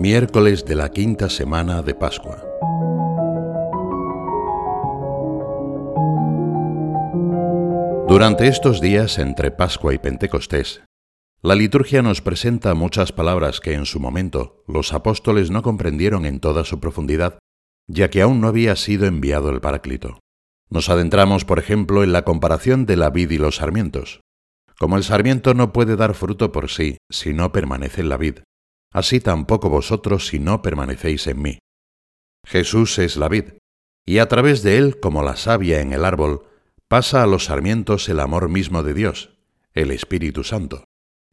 Miércoles de la quinta semana de Pascua. Durante estos días entre Pascua y Pentecostés, la liturgia nos presenta muchas palabras que en su momento los apóstoles no comprendieron en toda su profundidad, ya que aún no había sido enviado el Paráclito. Nos adentramos, por ejemplo, en la comparación de la vid y los sarmientos. Como el sarmiento no puede dar fruto por sí si no permanece en la vid, así tampoco vosotros si no permanecéis en mí. Jesús es la vid, y a través de él, como la savia en el árbol, pasa a los sarmientos el amor mismo de Dios, el Espíritu Santo.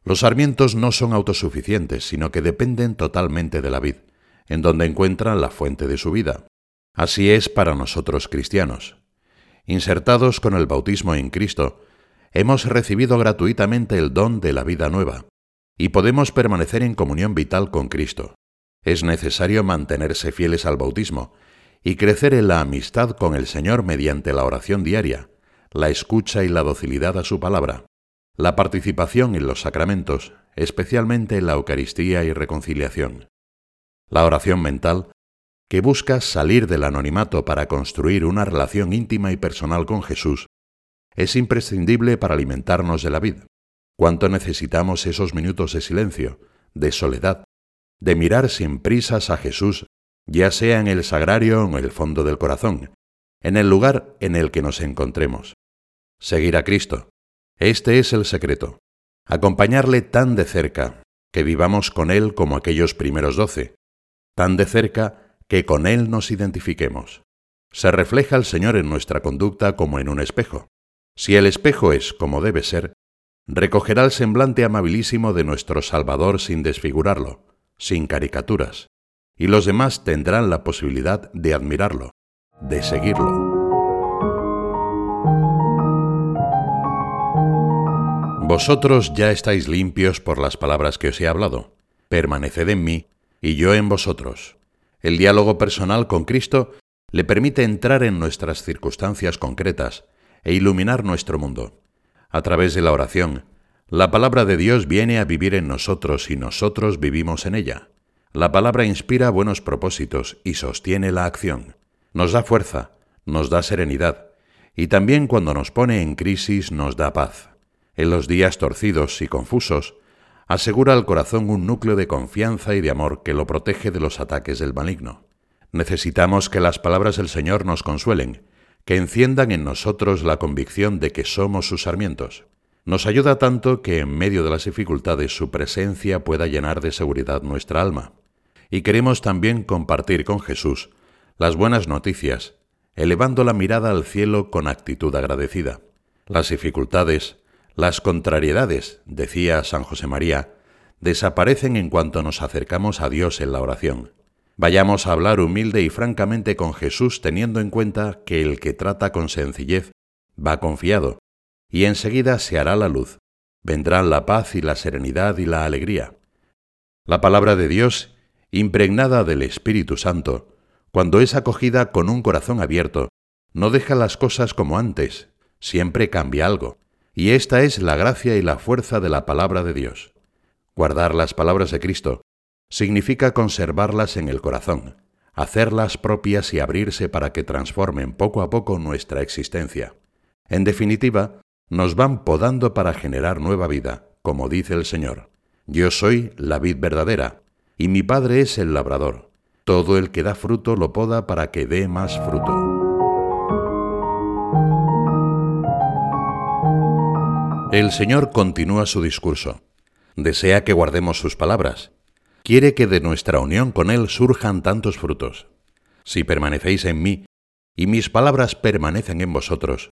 Los sarmientos no son autosuficientes, sino que dependen totalmente de la vid, en donde encuentran la fuente de su vida. Así es para nosotros cristianos. Insertados con el bautismo en Cristo, hemos recibido gratuitamente el don de la vida nueva, y podemos permanecer en comunión vital con Cristo. Es necesario mantenerse fieles al bautismo y crecer en la amistad con el Señor mediante la oración diaria, la escucha y la docilidad a su palabra, la participación en los sacramentos, especialmente en la Eucaristía y reconciliación. La oración mental, que busca salir del anonimato para construir una relación íntima y personal con Jesús, es imprescindible para alimentarnos de la vida. Cuánto necesitamos esos minutos de silencio, de soledad, de mirar sin prisas a Jesús, ya sea en el sagrario o en el fondo del corazón, en el lugar en el que nos encontremos. Seguir a Cristo. Este es el secreto. Acompañarle tan de cerca, que vivamos con Él como aquellos primeros doce, tan de cerca que con Él nos identifiquemos. Se refleja el Señor en nuestra conducta como en un espejo. Si el espejo es como debe ser, recogerá el semblante amabilísimo de nuestro Salvador sin desfigurarlo, sin caricaturas, y los demás tendrán la posibilidad de admirarlo, de seguirlo. Vosotros ya estáis limpios por las palabras que os he hablado. Permaneced en mí y yo en vosotros. El diálogo personal con Cristo le permite entrar en nuestras circunstancias concretas e iluminar nuestro mundo. A través de la oración, la palabra de Dios viene a vivir en nosotros y nosotros vivimos en ella. La palabra inspira buenos propósitos y sostiene la acción. Nos da fuerza, nos da serenidad y también cuando nos pone en crisis nos da paz. En los días torcidos y confusos, asegura al corazón un núcleo de confianza y de amor que lo protege de los ataques del maligno. Necesitamos que las palabras del Señor nos consuelen que enciendan en nosotros la convicción de que somos sus sarmientos. Nos ayuda tanto que en medio de las dificultades su presencia pueda llenar de seguridad nuestra alma. Y queremos también compartir con Jesús las buenas noticias, elevando la mirada al cielo con actitud agradecida. Las dificultades, las contrariedades, decía San José María, desaparecen en cuanto nos acercamos a Dios en la oración. Vayamos a hablar humilde y francamente con Jesús teniendo en cuenta que el que trata con sencillez va confiado, y enseguida se hará la luz, vendrán la paz y la serenidad y la alegría. La palabra de Dios, impregnada del Espíritu Santo, cuando es acogida con un corazón abierto, no deja las cosas como antes, siempre cambia algo, y esta es la gracia y la fuerza de la palabra de Dios. Guardar las palabras de Cristo, significa conservarlas en el corazón, hacerlas propias y abrirse para que transformen poco a poco nuestra existencia. En definitiva, nos van podando para generar nueva vida, como dice el Señor. Yo soy la vid verdadera, y mi Padre es el labrador. Todo el que da fruto lo poda para que dé más fruto. El Señor continúa su discurso. Desea que guardemos sus palabras quiere que de nuestra unión con Él surjan tantos frutos. Si permanecéis en mí, y mis palabras permanecen en vosotros,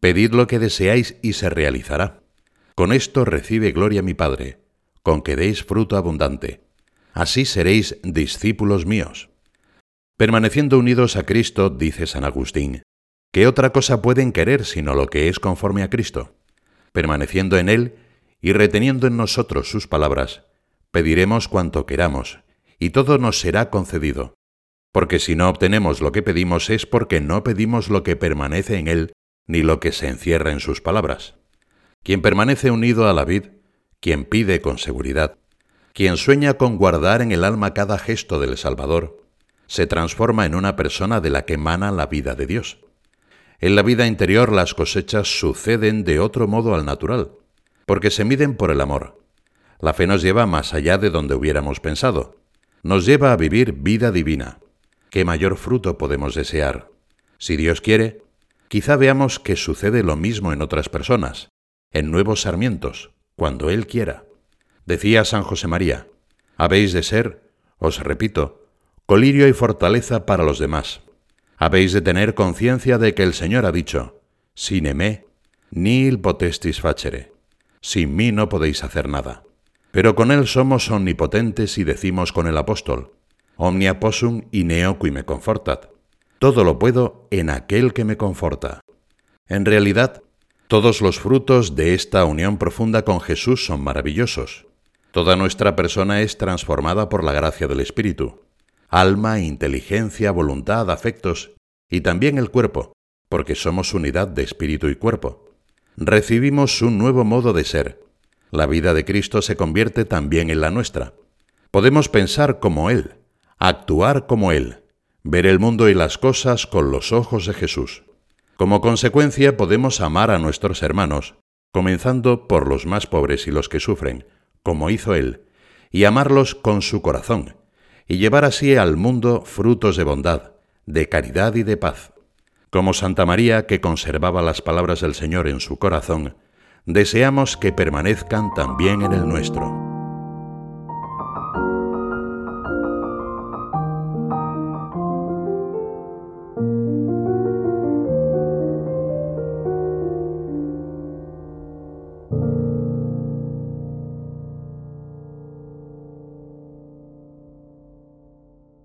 pedid lo que deseáis y se realizará. Con esto recibe gloria mi Padre, con que deis fruto abundante. Así seréis discípulos míos. Permaneciendo unidos a Cristo, dice San Agustín, ¿qué otra cosa pueden querer sino lo que es conforme a Cristo? Permaneciendo en Él y reteniendo en nosotros sus palabras, pediremos cuanto queramos, y todo nos será concedido. Porque si no obtenemos lo que pedimos es porque no pedimos lo que permanece en Él, ni lo que se encierra en sus palabras. Quien permanece unido a la vid, quien pide con seguridad, Quien sueña con guardar en el alma cada gesto del Salvador, se transforma en una persona de la que emana la vida de Dios. En la vida interior las cosechas suceden de otro modo al natural, porque se miden por el amor. La fe nos lleva más allá de donde hubiéramos pensado. Nos lleva a vivir vida divina. ¿Qué mayor fruto podemos desear? Si Dios quiere, quizá veamos que sucede lo mismo en otras personas, en nuevos sarmientos, cuando Él quiera. Decía San José María, habéis de ser, os repito, colirio y fortaleza para los demás. Habéis de tener conciencia de que el Señor ha dicho, sin emé, nil potestis facere. Sin mí no podéis hacer nada. Pero con Él somos omnipotentes y decimos con el apóstol, omnia possum in qui me confortat. Todo lo puedo en aquel que me conforta. En realidad, todos los frutos de esta unión profunda con Jesús son maravillosos. Toda nuestra persona es transformada por la gracia del Espíritu alma, inteligencia, voluntad, afectos y también el cuerpo, porque somos unidad de espíritu y cuerpo. Recibimos un nuevo modo de ser. La vida de Cristo se convierte también en la nuestra. Podemos pensar como Él, actuar como Él, ver el mundo y las cosas con los ojos de Jesús. Como consecuencia podemos amar a nuestros hermanos, comenzando por los más pobres y los que sufren, como hizo Él, y amarlos con su corazón, y llevar así al mundo frutos de bondad, de caridad y de paz. Como Santa María, que conservaba las palabras del Señor en su corazón, deseamos que permanezcan también en el nuestro.